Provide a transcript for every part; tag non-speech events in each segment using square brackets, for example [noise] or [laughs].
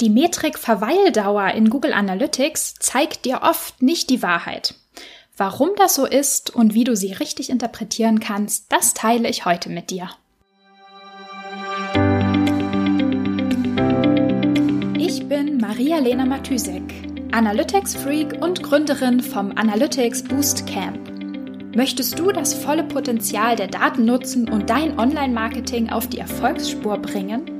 Die Metrik Verweildauer in Google Analytics zeigt dir oft nicht die Wahrheit. Warum das so ist und wie du sie richtig interpretieren kannst, das teile ich heute mit dir. Ich bin Maria-Lena Matysek, Analytics-Freak und Gründerin vom Analytics Boost Camp. Möchtest du das volle Potenzial der Daten nutzen und dein Online-Marketing auf die Erfolgsspur bringen?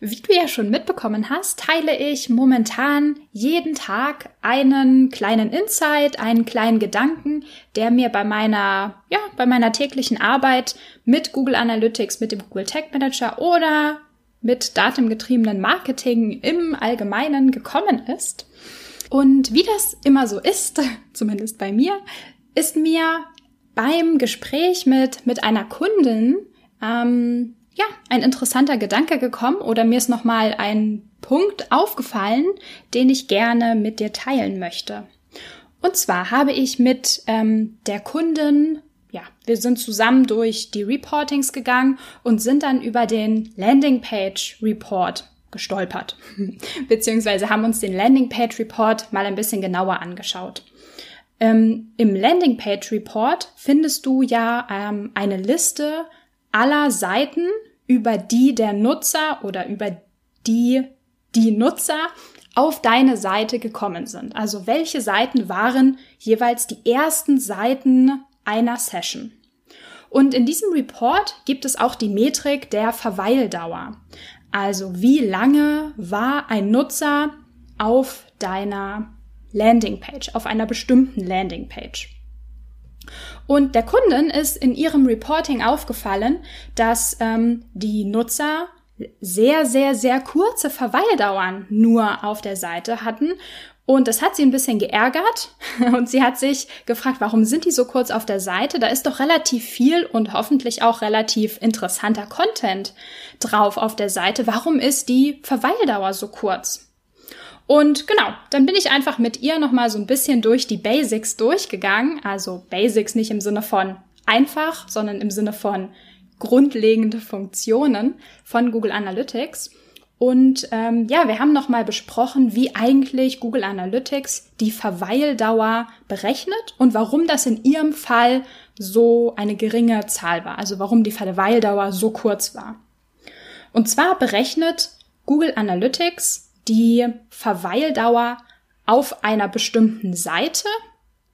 Wie du ja schon mitbekommen hast, teile ich momentan jeden Tag einen kleinen Insight, einen kleinen Gedanken, der mir bei meiner, ja, bei meiner täglichen Arbeit mit Google Analytics, mit dem Google Tag Manager oder mit datengetriebenen Marketing im Allgemeinen gekommen ist. Und wie das immer so ist, [laughs] zumindest bei mir, ist mir beim Gespräch mit, mit einer Kundin ähm, ja, ein interessanter Gedanke gekommen oder mir ist nochmal ein Punkt aufgefallen, den ich gerne mit dir teilen möchte. Und zwar habe ich mit ähm, der Kundin, ja, wir sind zusammen durch die Reportings gegangen und sind dann über den Landingpage Report gestolpert, [laughs] beziehungsweise haben uns den Landingpage Report mal ein bisschen genauer angeschaut. Ähm, Im Landingpage Report findest du ja ähm, eine Liste aller Seiten, über die der Nutzer oder über die die Nutzer auf deine Seite gekommen sind. Also welche Seiten waren jeweils die ersten Seiten einer Session. Und in diesem Report gibt es auch die Metrik der Verweildauer. Also wie lange war ein Nutzer auf deiner Landingpage, auf einer bestimmten Landingpage. Und der Kundin ist in ihrem Reporting aufgefallen, dass ähm, die Nutzer sehr, sehr, sehr kurze Verweildauern nur auf der Seite hatten. Und das hat sie ein bisschen geärgert [laughs] und sie hat sich gefragt, warum sind die so kurz auf der Seite? Da ist doch relativ viel und hoffentlich auch relativ interessanter Content drauf auf der Seite. Warum ist die Verweildauer so kurz? Und genau, dann bin ich einfach mit ihr nochmal so ein bisschen durch die Basics durchgegangen. Also Basics nicht im Sinne von einfach, sondern im Sinne von grundlegende Funktionen von Google Analytics. Und ähm, ja, wir haben nochmal besprochen, wie eigentlich Google Analytics die Verweildauer berechnet und warum das in ihrem Fall so eine geringe Zahl war. Also warum die Verweildauer so kurz war. Und zwar berechnet Google Analytics die Verweildauer auf einer bestimmten Seite,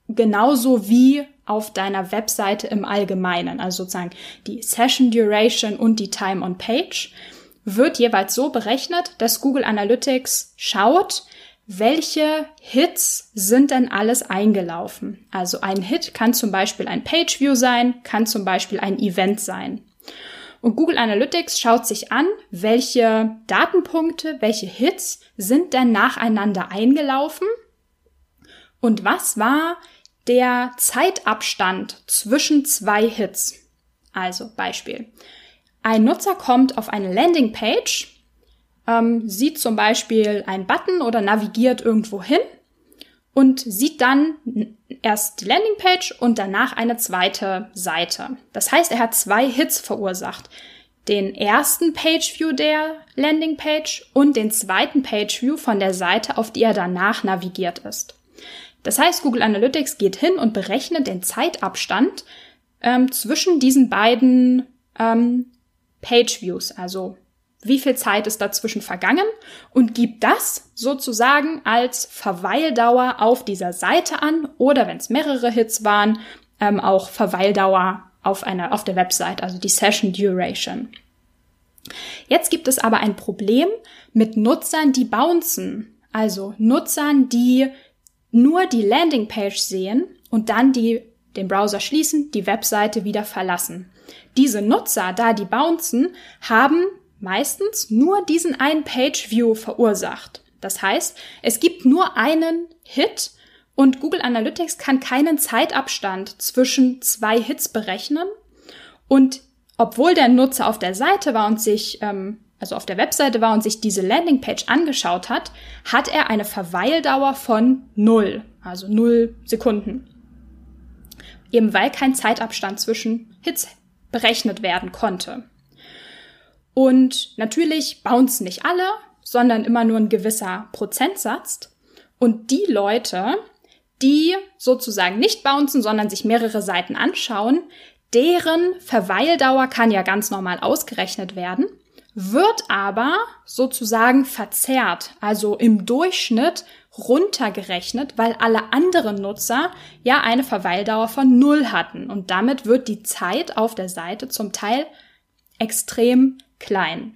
genauso wie auf deiner Webseite im Allgemeinen, also sozusagen die Session Duration und die Time on Page, wird jeweils so berechnet, dass Google Analytics schaut, welche Hits sind denn alles eingelaufen. Also ein Hit kann zum Beispiel ein Page View sein, kann zum Beispiel ein Event sein. Und Google Analytics schaut sich an, welche Datenpunkte, welche Hits sind denn nacheinander eingelaufen und was war der Zeitabstand zwischen zwei Hits. Also Beispiel. Ein Nutzer kommt auf eine Landingpage, ähm, sieht zum Beispiel einen Button oder navigiert irgendwo hin und sieht dann erst die Landingpage und danach eine zweite Seite. Das heißt, er hat zwei Hits verursacht. Den ersten Pageview der Landingpage und den zweiten Pageview von der Seite, auf die er danach navigiert ist. Das heißt, Google Analytics geht hin und berechnet den Zeitabstand ähm, zwischen diesen beiden ähm, Pageviews, also wie viel Zeit ist dazwischen vergangen und gibt das sozusagen als Verweildauer auf dieser Seite an oder wenn es mehrere Hits waren, ähm, auch Verweildauer auf einer, auf der Website, also die Session Duration. Jetzt gibt es aber ein Problem mit Nutzern, die bouncen, also Nutzern, die nur die Landingpage sehen und dann die, den Browser schließen, die Webseite wieder verlassen. Diese Nutzer, da die bouncen, haben meistens nur diesen einen Page View verursacht. Das heißt, es gibt nur einen Hit Und Google Analytics kann keinen Zeitabstand zwischen zwei Hits berechnen. Und obwohl der Nutzer auf der Seite war und sich, ähm, also auf der Webseite war und sich diese Landingpage angeschaut hat, hat er eine Verweildauer von null, also null Sekunden. Eben weil kein Zeitabstand zwischen Hits berechnet werden konnte. Und natürlich bouncen nicht alle, sondern immer nur ein gewisser Prozentsatz. Und die Leute, die sozusagen nicht bouncen, sondern sich mehrere Seiten anschauen, deren Verweildauer kann ja ganz normal ausgerechnet werden, wird aber sozusagen verzerrt, also im Durchschnitt runtergerechnet, weil alle anderen Nutzer ja eine Verweildauer von null hatten. Und damit wird die Zeit auf der Seite zum Teil extrem klein.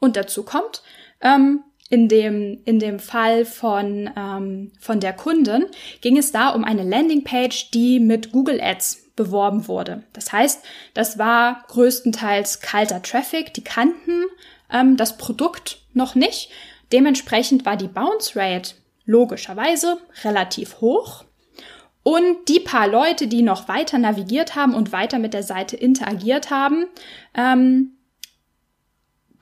Und dazu kommt, ähm, in dem, in dem Fall von, ähm, von der Kundin ging es da um eine Landingpage, die mit Google Ads beworben wurde. Das heißt, das war größtenteils kalter Traffic, die kannten ähm, das Produkt noch nicht. Dementsprechend war die Bounce Rate logischerweise relativ hoch. Und die paar Leute, die noch weiter navigiert haben und weiter mit der Seite interagiert haben, ähm,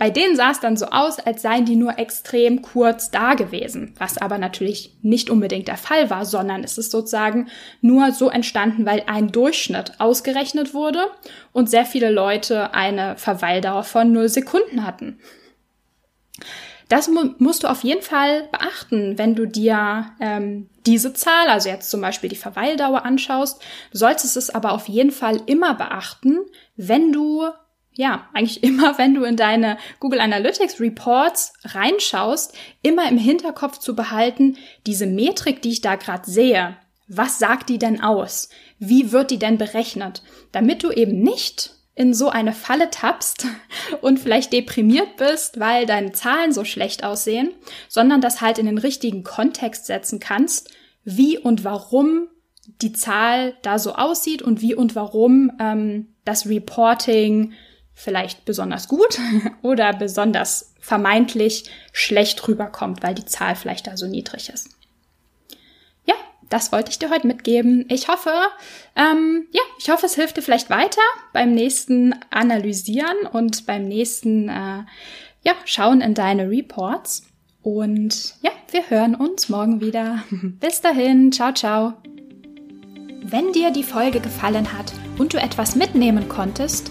bei denen sah es dann so aus, als seien die nur extrem kurz da gewesen, was aber natürlich nicht unbedingt der Fall war, sondern es ist sozusagen nur so entstanden, weil ein Durchschnitt ausgerechnet wurde und sehr viele Leute eine Verweildauer von null Sekunden hatten. Das mu musst du auf jeden Fall beachten, wenn du dir ähm, diese Zahl, also jetzt zum Beispiel die Verweildauer anschaust. Du solltest es aber auf jeden Fall immer beachten, wenn du ja, eigentlich [laughs] immer, wenn du in deine Google Analytics Reports reinschaust, immer im Hinterkopf zu behalten, diese Metrik, die ich da gerade sehe, was sagt die denn aus? Wie wird die denn berechnet? Damit du eben nicht in so eine Falle tappst [laughs] und vielleicht deprimiert bist, weil deine Zahlen so schlecht aussehen, sondern das halt in den richtigen Kontext setzen kannst, wie und warum die Zahl da so aussieht und wie und warum ähm, das Reporting vielleicht besonders gut [laughs] oder besonders vermeintlich schlecht rüberkommt, weil die Zahl vielleicht da so niedrig ist. Ja, das wollte ich dir heute mitgeben. Ich hoffe, ähm, ja, ich hoffe, es hilft dir vielleicht weiter beim nächsten Analysieren und beim nächsten, äh, ja, Schauen in deine Reports. Und ja, wir hören uns morgen wieder. [laughs] Bis dahin, ciao, ciao. Wenn dir die Folge gefallen hat und du etwas mitnehmen konntest,